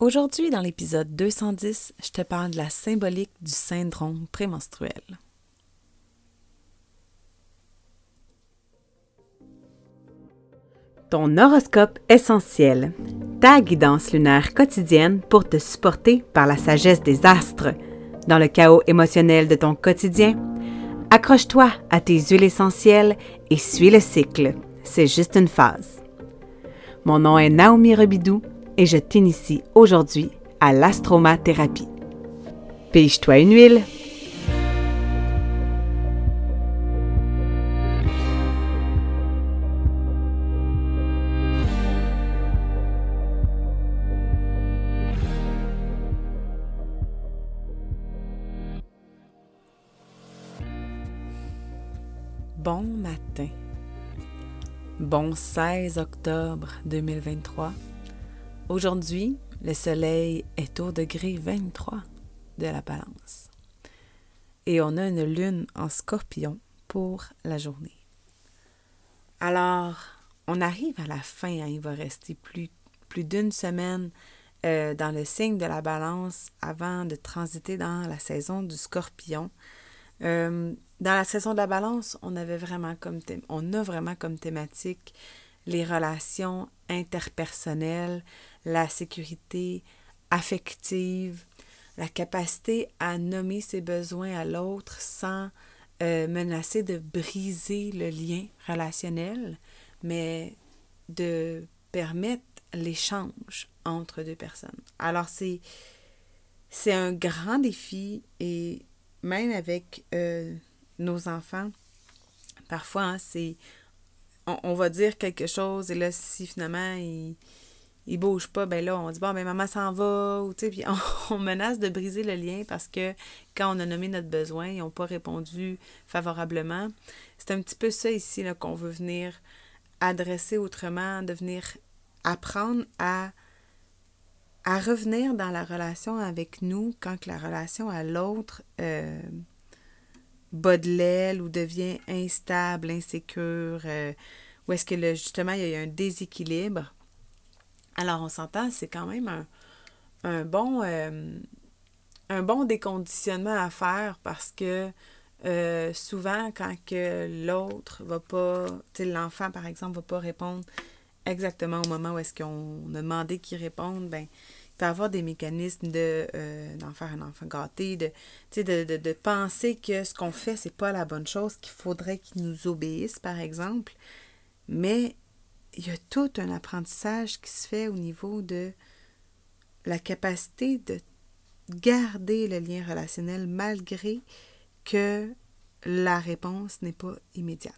Aujourd'hui, dans l'épisode 210, je te parle de la symbolique du syndrome prémenstruel. Ton horoscope essentiel, ta guidance lunaire quotidienne pour te supporter par la sagesse des astres. Dans le chaos émotionnel de ton quotidien, accroche-toi à tes huiles essentielles et suis le cycle. C'est juste une phase. Mon nom est Naomi Rebidou et je t'initie aujourd'hui à l'astromathérapie. Pige-toi une huile. Bon matin. Bon 16 octobre 2023. Aujourd'hui, le soleil est au degré 23 de la balance. Et on a une lune en scorpion pour la journée. Alors, on arrive à la fin, hein, il va rester plus, d'une semaine euh, dans le signe de la balance avant de transiter dans la saison du scorpion. Euh, dans la saison de la balance, on avait vraiment comme on a vraiment comme thématique les relations interpersonnelles, la sécurité affective, la capacité à nommer ses besoins à l'autre sans euh, menacer de briser le lien relationnel, mais de permettre l'échange entre deux personnes. Alors c'est c'est un grand défi et même avec euh, nos enfants, parfois hein, c'est on, va dire quelque chose et là si finalement ils il bouge pas, ben là, on dit bon, ben maman s'en va, ou tu sais, puis on, menace de briser le lien parce que quand on a nommé notre besoin, ils n'ont pas répondu favorablement. C'est un petit peu ça ici qu'on veut venir adresser autrement, de venir apprendre à, à revenir dans la relation avec nous quand la relation à l'autre euh, bat de l'aile ou devient instable, insécure, euh, ou est-ce que le, justement il y a un déséquilibre? Alors, on s'entend, c'est quand même un, bon, euh, un bon déconditionnement à faire parce que euh, souvent, quand que l'autre va pas, l'enfant, par exemple, va pas répondre exactement au moment où est-ce qu'on a demandé qu'il réponde, ben il peut y avoir des mécanismes de euh, d'en faire un enfant gâté, de, de, de, de penser que ce qu'on fait, c'est pas la bonne chose, qu'il faudrait qu'il nous obéisse, par exemple. Mais il y a tout un apprentissage qui se fait au niveau de la capacité de garder le lien relationnel malgré que la réponse n'est pas immédiate.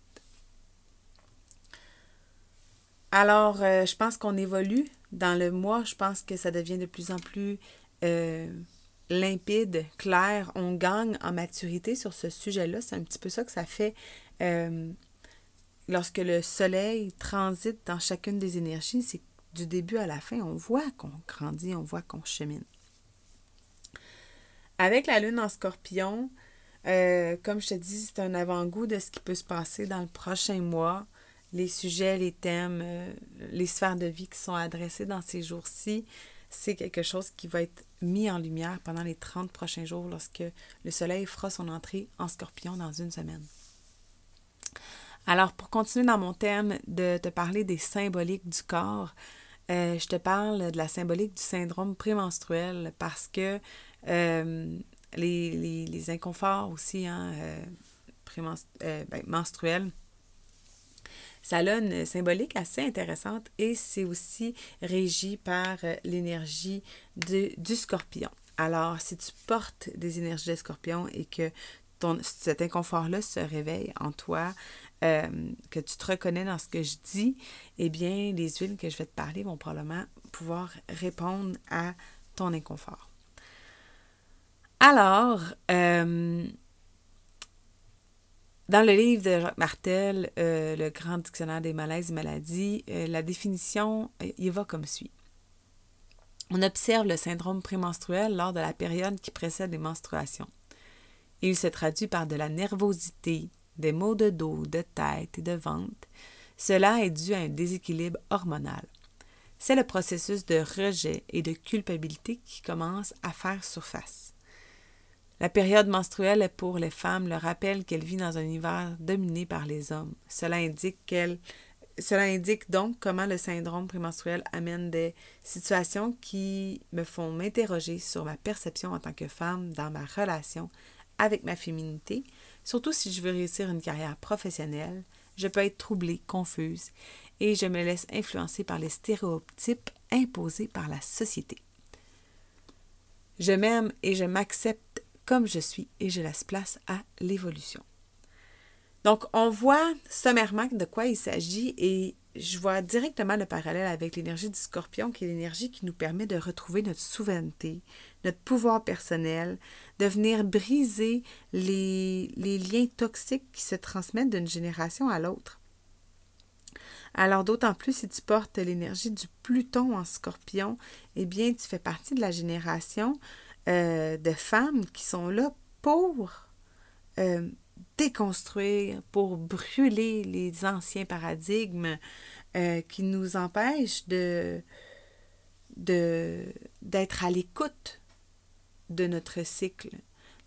Alors, euh, je pense qu'on évolue dans le mois. Je pense que ça devient de plus en plus euh, limpide, clair. On gagne en maturité sur ce sujet-là. C'est un petit peu ça que ça fait euh, lorsque le soleil transite dans chacune des énergies, c'est du début à la fin, on voit qu'on grandit, on voit qu'on chemine. Avec la lune en scorpion, euh, comme je te dis, c'est un avant-goût de ce qui peut se passer dans le prochain mois. Les sujets, les thèmes, euh, les sphères de vie qui sont adressées dans ces jours-ci, c'est quelque chose qui va être mis en lumière pendant les 30 prochains jours lorsque le soleil fera son entrée en scorpion dans une semaine. Alors, pour continuer dans mon thème de te parler des symboliques du corps, euh, je te parle de la symbolique du syndrome prémenstruel parce que euh, les, inconforts aussi hein, ben, menstruels, ça a une symbolique assez intéressante et c'est aussi régi par l'énergie du scorpion. Alors, si tu portes des énergies de scorpion et que ton, cet inconfort-là se réveille en toi, euh, que tu te reconnais dans ce que je dis, eh bien, les huiles que je vais te parler vont probablement pouvoir répondre à ton inconfort. Alors, euh, dans le livre de Jacques Martel, euh, Le grand dictionnaire des malaises et maladies, la définition, il va comme suit. On observe le syndrome prémenstruel lors de la période qui précède les menstruations. Il se traduit par de la nervosité, des maux de dos, de tête et de ventre, cela est dû à un déséquilibre hormonal. c'est le processus de rejet et de culpabilité qui commence à faire surface. La période menstruelle est pour les femmes le rappel qu'elles vivent dans un univers dominé par les hommes. Cela indique cela indique donc comment le syndrome prémenstruel amène des situations qui me font m'interroger sur ma perception en tant que femme dans ma relation avec ma féminité, surtout si je veux réussir une carrière professionnelle. Je peux être troublée, confuse, et je me laisse influencer par les stéréotypes imposés par la société. Je m'aime et je m'accepte comme je suis et je laisse place à l'évolution. Donc, on voit sommairement de quoi il s'agit et je vois directement le parallèle avec l'énergie du scorpion, qui est l'énergie qui nous permet de retrouver notre souveraineté, notre pouvoir personnel, de venir briser les, liens toxiques qui se transmettent d'une génération à l'autre. Alors d'autant plus si tu portes l'énergie du Pluton en scorpion, eh bien tu fais partie de la génération euh, de femmes qui sont là pour euh, déconstruire, pour brûler les anciens paradigmes euh, qui nous empêchent de d'être à l'écoute de notre cycle,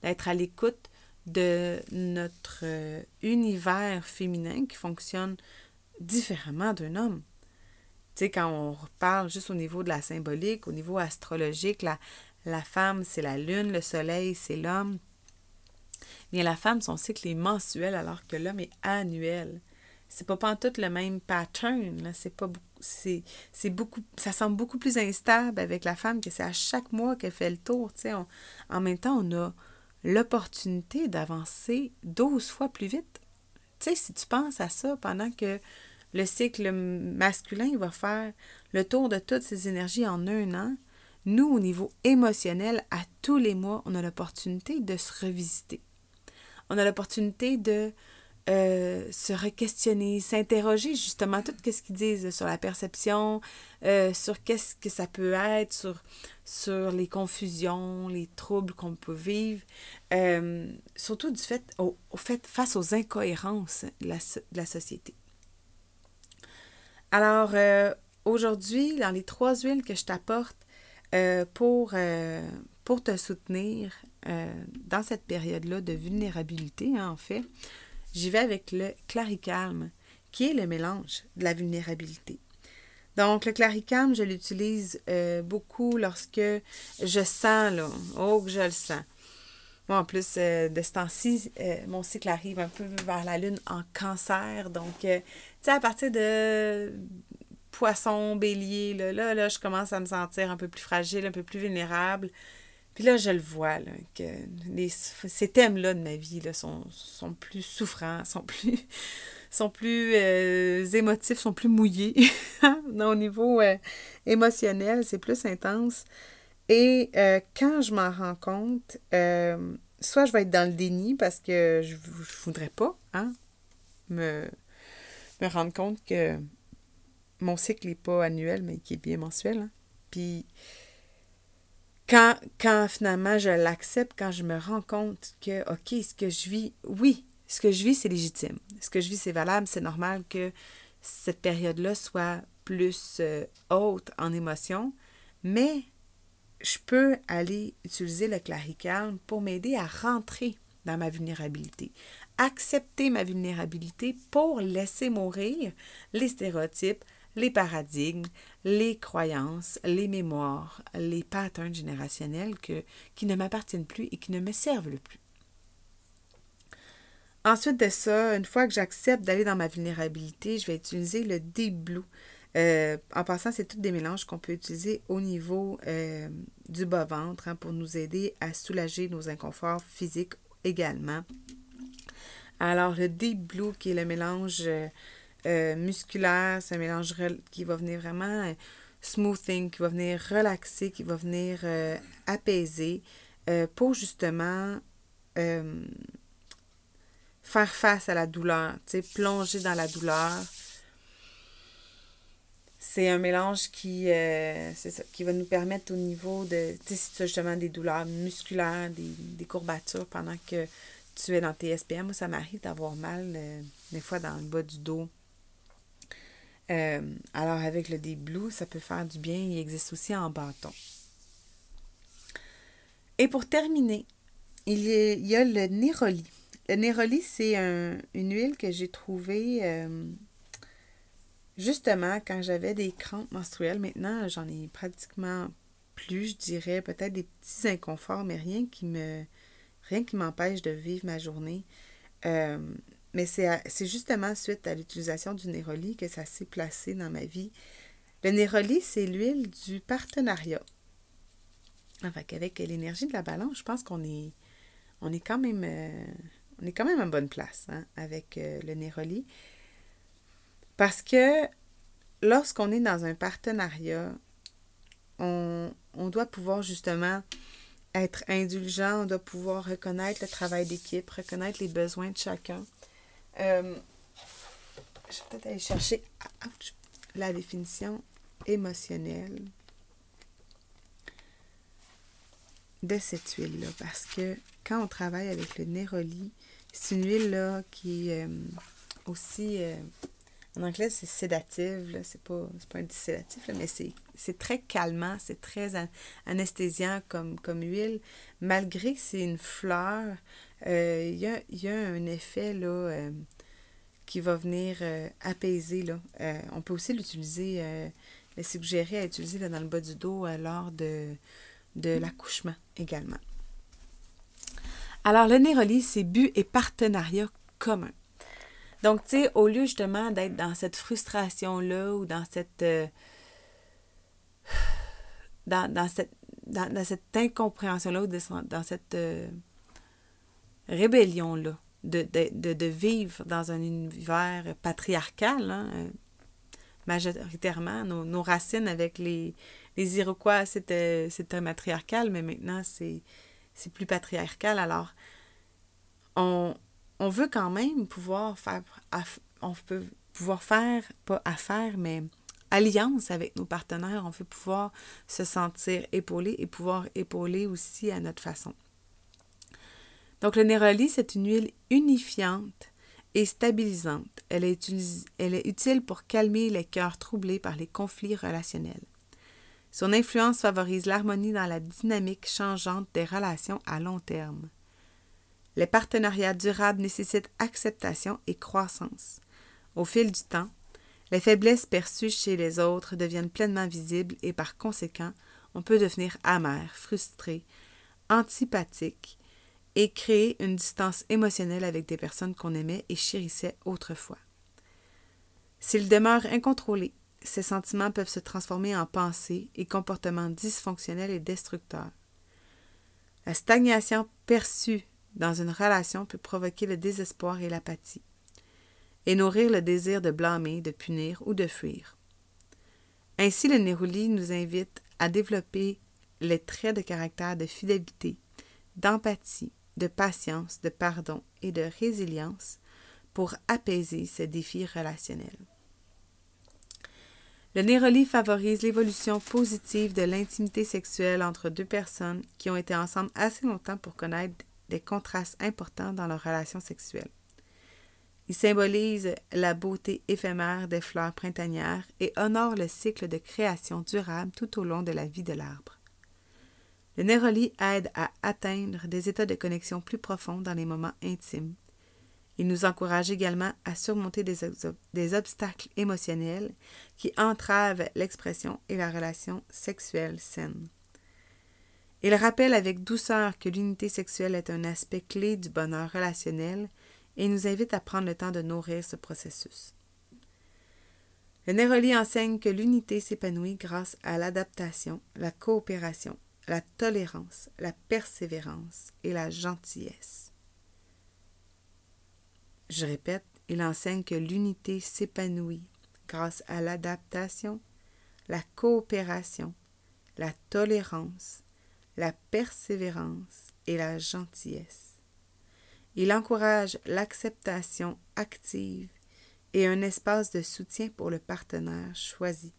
d'être à l'écoute de notre univers féminin qui fonctionne différemment d'un homme. Tu sais, quand on parle juste au niveau de la symbolique, au niveau astrologique, la, la femme, c'est la lune, le soleil, c'est l'homme. Bien, la femme, son cycle est mensuel alors que l'homme est annuel. C'est pas tout le même pattern. C'est pas c'est, beaucoup ça semble beaucoup plus instable avec la femme que c'est à chaque mois qu'elle fait le tour, en même temps, on a l'opportunité d'avancer 12 fois plus vite. Si tu penses à ça pendant que le cycle masculin va faire le tour de toutes ces énergies en un an, nous, au niveau émotionnel, à tous les mois, on a l'opportunité de se revisiter. On a l'opportunité de euh, se re-questionner, s'interroger justement tout ce qu'ils disent sur la perception, euh, sur qu'est-ce que ça peut être, sur, les confusions, les troubles qu'on peut vivre, euh, surtout du fait, au, fait, face aux incohérences de la société. Alors, aujourd'hui, dans les trois huiles que je t'apporte, euh, pour, euh, pour te soutenir euh, dans cette période-là de vulnérabilité, hein, en fait, j'y vais avec le claricalme, qui est le mélange de la vulnérabilité. Donc, le claricalme, je l'utilise beaucoup lorsque je sens, là, oh, que je le sens. Moi, en plus, de ce temps-ci, mon cycle arrive un peu vers la lune en cancer. Donc, tu sais, à partir de poisson, bélier, là, là, là, je commence à me sentir un peu plus fragile, un peu plus vulnérable. Puis là, je le vois, là, que les, ces thèmes-là de ma vie là, sont, sont plus souffrants, sont plus, sont plus euh, émotifs, sont plus mouillés. Au niveau euh, émotionnel, c'est plus intense. Et euh, quand je m'en rends compte, soit je vais être dans le déni parce que je ne voudrais pas hein, me, me rendre compte que mon cycle n'est pas annuel, mais qui est bien mensuel. Hein. Puis quand, quand finalement je l'accepte, quand je me rends compte que, OK, ce que je vis, oui, ce que je vis, c'est légitime. Ce que je vis, c'est valable, c'est normal que cette période-là soit plus euh, haute en émotion, mais je peux aller utiliser le claricalme pour m'aider à rentrer dans ma vulnérabilité. Accepter ma vulnérabilité pour laisser mourir les stéréotypes, les paradigmes, les croyances, les mémoires, les patterns générationnels qui ne m'appartiennent plus et qui ne me servent le plus. Ensuite de ça, une fois que j'accepte d'aller dans ma vulnérabilité, je vais utiliser le Deep Blue. Euh, en passant, c'est tous des mélanges qu'on peut utiliser au niveau euh, du bas-ventre hein, pour nous aider à soulager nos inconforts physiques également. Alors, le Deep Blue, qui est le mélange euh, euh, musculaire, c'est un mélange qui va venir vraiment euh, smoothing, qui va venir relaxer, qui va venir euh, apaiser pour justement faire face à la douleur, plonger dans la douleur. C'est un mélange qui, va nous permettre au niveau de, tu sais, justement des douleurs musculaires, des, des, courbatures pendant que tu es dans tes SPM. Moi, ça m'arrive d'avoir mal des fois dans le bas du dos Euh, alors avec le Deep ça peut faire du bien. Il existe aussi en bâton. Et pour terminer, il y a, le Néroli. Le Néroli, c'est une huile que j'ai trouvée euh, justement quand j'avais des crampes menstruelles. Maintenant, j'en ai pratiquement plus, je dirais, peut-être des petits inconforts, mais rien qui me rien qui m'empêche de vivre ma journée. Euh, mais c'est justement suite à l'utilisation du Néroli que ça s'est placé dans ma vie. Le Néroli, c'est l'huile du partenariat. Enfin, avec l'énergie de la balance, je pense qu'on est, on est quand même euh, on est quand même en bonne place hein, avec euh, le Néroli. Parce que lorsqu'on est dans un partenariat, on, on, doit pouvoir justement être indulgent, on doit pouvoir reconnaître le travail d'équipe, reconnaître les besoins de chacun. Euh, je vais peut-être aller chercher la définition émotionnelle de cette huile-là. Parce que quand on travaille avec le néroli, c'est une huile-là qui est euh, aussi. Euh, en anglais, c'est sédative. C'est pas, pas un sédatif, mais c'est très calmant, c'est très anesthésiant comme, comme huile. Malgré que c'est une fleur, euh, il y, a, un effet là, euh, qui va venir euh, apaiser. Là. on peut aussi l'utiliser, le suggérer à utiliser dans le bas du dos lors de, de l'accouchement également. Alors, le Néroli, c'est but et partenariat commun. Donc, tu sais, au lieu justement d'être dans cette frustration-là ou dans cette. dans, cette dans, cette incompréhension-là ou dans cette rébellion-là, de, vivre dans un univers patriarcal, hein, euh, majoritairement. Nos, racines avec les, les Iroquois, c'était, matriarcal, mais maintenant, c'est, c'est plus patriarcal. Alors, on, on veut quand même pouvoir faire, on peut faire, pas affaire, mais alliance avec nos partenaires. On veut pouvoir se sentir épaulé et pouvoir épauler aussi à notre façon. Donc, le néroli, c'est une huile unifiante et stabilisante. Elle est, elle est utile pour calmer les cœurs troublés par les conflits relationnels. Son influence favorise l'harmonie dans la dynamique changeante des relations à long terme. Les partenariats durables nécessitent acceptation et croissance. Au fil du temps, les faiblesses perçues chez les autres deviennent pleinement visibles et par conséquent, on peut devenir amer, frustré, antipathique et créer une distance émotionnelle avec des personnes qu'on aimait et chérissait autrefois. S'ils demeurent incontrôlés, ces sentiments peuvent se transformer en pensées et comportements dysfonctionnels et destructeurs. La stagnation perçue dans une relation peut provoquer le désespoir et l'apathie, et nourrir le désir de blâmer, de punir ou de fuir. Ainsi, le Néroli nous invite à développer les traits de caractère de fidélité, d'empathie, de patience, de pardon et de résilience pour apaiser ces défis relationnels. Le Néroli favorise l'évolution positive de l'intimité sexuelle entre deux personnes qui ont été ensemble assez longtemps pour connaître des contrastes importants dans leur relation sexuelle. Il symbolise la beauté éphémère des fleurs printanières et honore le cycle de création durable tout au long de la vie de l'arbre. Le Néroli aide à atteindre des états de connexion plus profonds dans les moments intimes. Il nous encourage également à surmonter des obstacles émotionnels qui entravent l'expression et la relation sexuelle saine. Il rappelle avec douceur que l'unité sexuelle est un aspect clé du bonheur relationnel et nous invite à prendre le temps de nourrir ce processus. Le Néroli enseigne que l'unité s'épanouit grâce à l'adaptation, la coopération, la tolérance, la persévérance et la gentillesse. Je répète, il enseigne que l'unité s'épanouit grâce à l'adaptation, la coopération, la tolérance, la persévérance et la gentillesse. Il encourage l'acceptation active et un espace de soutien pour le partenaire choisi.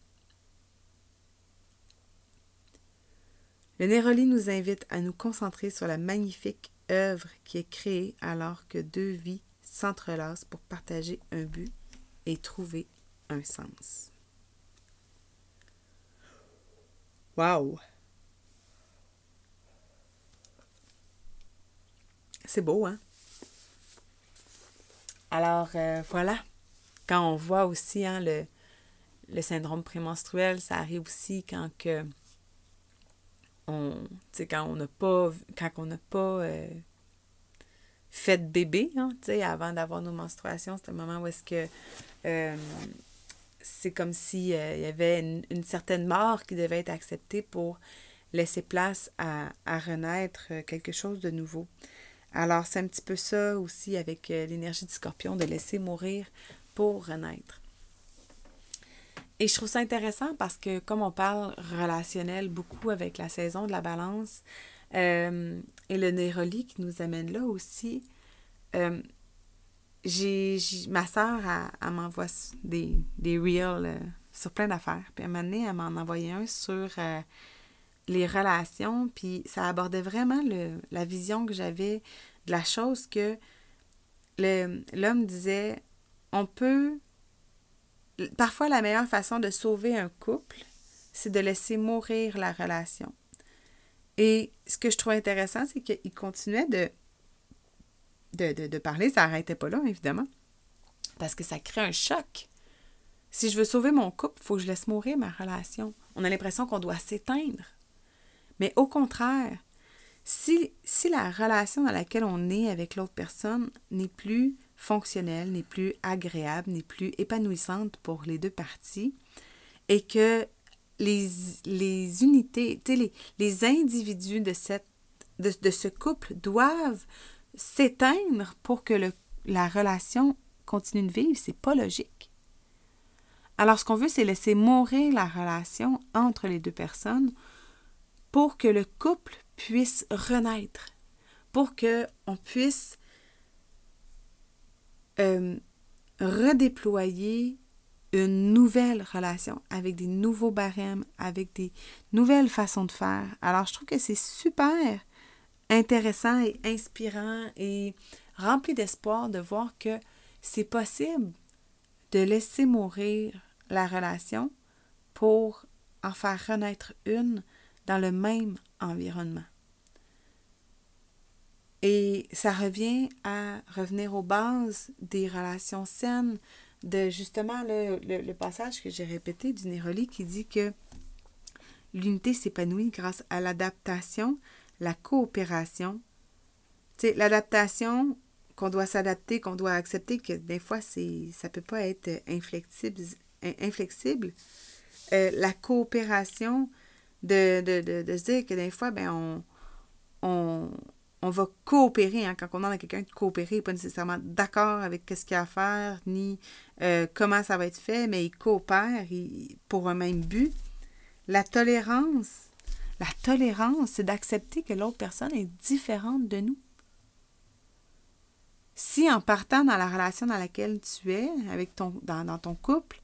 Le Néroli nous invite à nous concentrer sur la magnifique œuvre qui est créée alors que deux vies s'entrelacent pour partager un but et trouver un sens. Wow! C'est beau, hein? Alors, euh, voilà. Quand on voit aussi hein, le, syndrome prémenstruel, ça arrive aussi quand que on, quand on n'a pas, quand on n'a euh, fait de bébé, hein, avant d'avoir nos menstruations, c'est un moment où euh, c'est comme il y avait une, certaine mort qui devait être acceptée pour laisser place à renaître quelque chose de nouveau. Alors, c'est un petit peu ça aussi avec euh, l'énergie du scorpion, de laisser mourir pour renaître. Et je trouve ça intéressant parce que comme on parle relationnel beaucoup avec la saison de la balance euh, et le néroli qui nous amène là aussi, euh, j'ai, ma soeur, elle, m'envoie des, des reels sur plein d'affaires. Puis à un moment donné, elle m'en envoyait un sur les relations, puis ça abordait vraiment la vision que j'avais de la chose que l'homme disait, on peut... Parfois, la meilleure façon de sauver un couple, c'est de laisser mourir la relation. Et ce que je trouve intéressant, c'est qu'il continuait de, de, de, parler, ça n'arrêtait pas là, évidemment, parce que ça crée un choc. Si je veux sauver mon couple, il faut que je laisse mourir ma relation. On a l'impression qu'on doit s'éteindre. Mais au contraire, si, la relation dans laquelle on est avec l'autre personne n'est plus fonctionnelle, n'est plus agréable, n'est plus épanouissante pour les deux parties, et que les, les unités, les, les individus de, ce couple doivent s'éteindre pour que la relation continue de vivre, c'est pas logique. Alors, ce qu'on veut, c'est laisser mourir la relation entre les deux personnes pour que le couple puisse renaître, pour qu'on puisse euh, redéployer une nouvelle relation avec des nouveaux barèmes, avec des nouvelles façons de faire. Alors, je trouve que c'est super intéressant et inspirant et rempli d'espoir de voir que c'est possible de laisser mourir la relation pour en faire renaître une dans le même environnement. Et ça revient à revenir aux bases des relations saines, de justement le, le, passage que j'ai répété du Néroli qui dit que l'unité s'épanouit grâce à l'adaptation, la coopération. Sais, l'adaptation, qu'on doit s'adapter, qu'on doit accepter que des fois, c'est, ça ne peut pas être inflexible. inflexible. Euh, la coopération, de, se dire que des fois, ben, on, on, va coopérer. Hein, quand on demande à quelqu'un de coopérer, pas nécessairement d'accord avec ce qu'il y a à faire, ni euh, comment ça va être fait, mais il coopère pour un même but. La tolérance, la tolérance, c'est d'accepter que l'autre personne est différente de nous. Si en partant dans la relation dans laquelle tu es, avec ton, dans ton couple,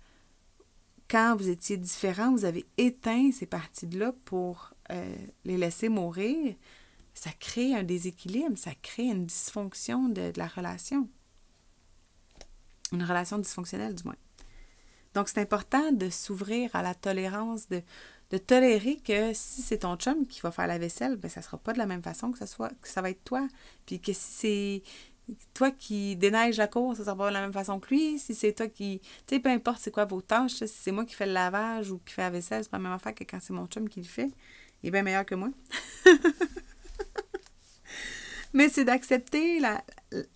quand vous étiez différents, vous avez éteint ces parties-là pour euh, les laisser mourir, ça crée un déséquilibre, ça crée une dysfonction de, la relation. Une relation dysfonctionnelle, du moins. Donc, c'est important de s'ouvrir à la tolérance, de, de tolérer que si c'est ton chum qui va faire la vaisselle, ben ça ne sera pas de la même façon que ça, soit, que ça va être toi. Puis que si c'est toi qui déneige la cour, ça sera pas de la même façon que lui. Si c'est toi qui. Tu sais, peu importe c'est quoi vos tâches, si c'est moi qui fais le lavage ou qui fais la vaisselle, c'est pas la même affaire que quand c'est mon chum qui le fait. Il est bien meilleur que moi. Mais c'est d'accepter la.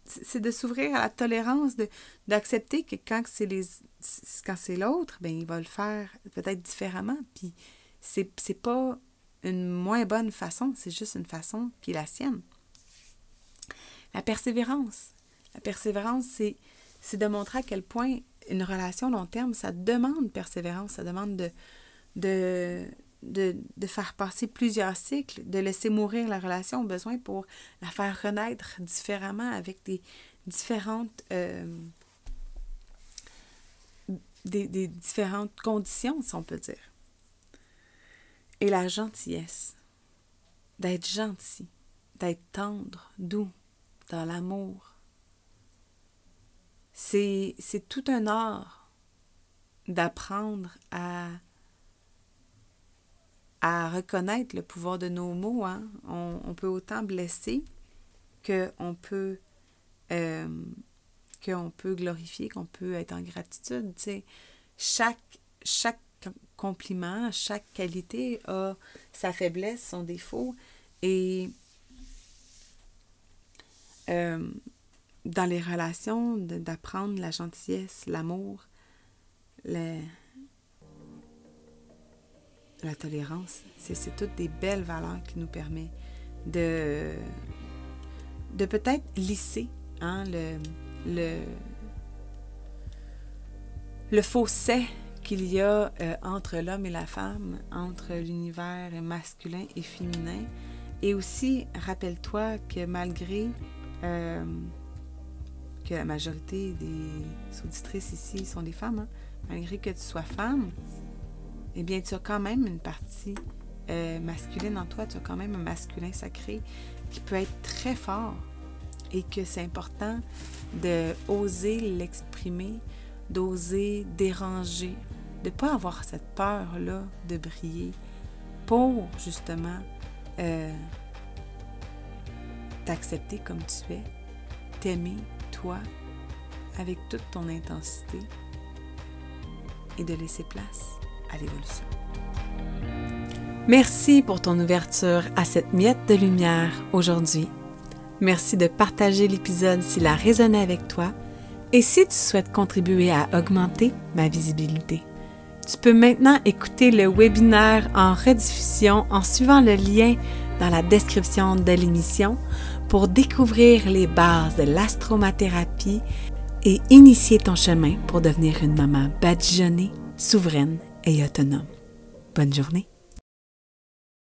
C'est de s'ouvrir à la tolérance, de d'accepter que quand c'est les quand c'est l'autre, ben il va le faire peut-être différemment. Puis c'est, c'est pas une moins bonne façon, c'est juste une façon qui est la sienne. La persévérance. La persévérance, c'est, c'est de montrer à quel point une relation long terme, ça demande persévérance, ça demande de, faire passer plusieurs cycles, de laisser mourir la relation au besoin pour la faire renaître différemment avec des différentes, euh, des différentes conditions, si on peut dire. Et la gentillesse, d'être gentil, d'être tendre, doux, dans l'amour. C'est tout un art d'apprendre à, à reconnaître le pouvoir de nos mots. Hein. On, peut autant blesser qu'on peut, euh, qu'on peut glorifier, qu'on peut être en gratitude. Chaque, chaque compliment, chaque qualité a sa faiblesse, son défaut. Et euh, dans les relations, d'apprendre la gentillesse, l'amour, la tolérance, c'est toutes des belles valeurs qui nous permettent de, de peut-être lisser hein, le, le, le fossé qu'il y a euh, entre l'homme et la femme, entre l'univers masculin et féminin. Et aussi, rappelle-toi que malgré euh, que la majorité des auditrices ici sont des femmes, hein, malgré que tu sois femme, eh bien, tu as quand même une partie euh, masculine en toi, tu as quand même un masculin sacré qui peut être très fort et que c'est important de oser l'exprimer, d'oser déranger, de ne pas avoir cette peur-là de briller pour justement euh, t'accepter comme tu es, t'aimer, toi, avec toute ton intensité et de laisser place à l'évolution. Merci pour ton ouverture à cette miette de lumière aujourd'hui. Merci de partager l'épisode s'il a résonné avec toi et si tu souhaites contribuer à augmenter ma visibilité. Tu peux maintenant écouter le webinaire en rediffusion en suivant le lien dans la description de l'émission pour découvrir les bases de l'astromathérapie et initier ton chemin pour devenir une maman badigeonnée, souveraine et autonome. Bonne journée!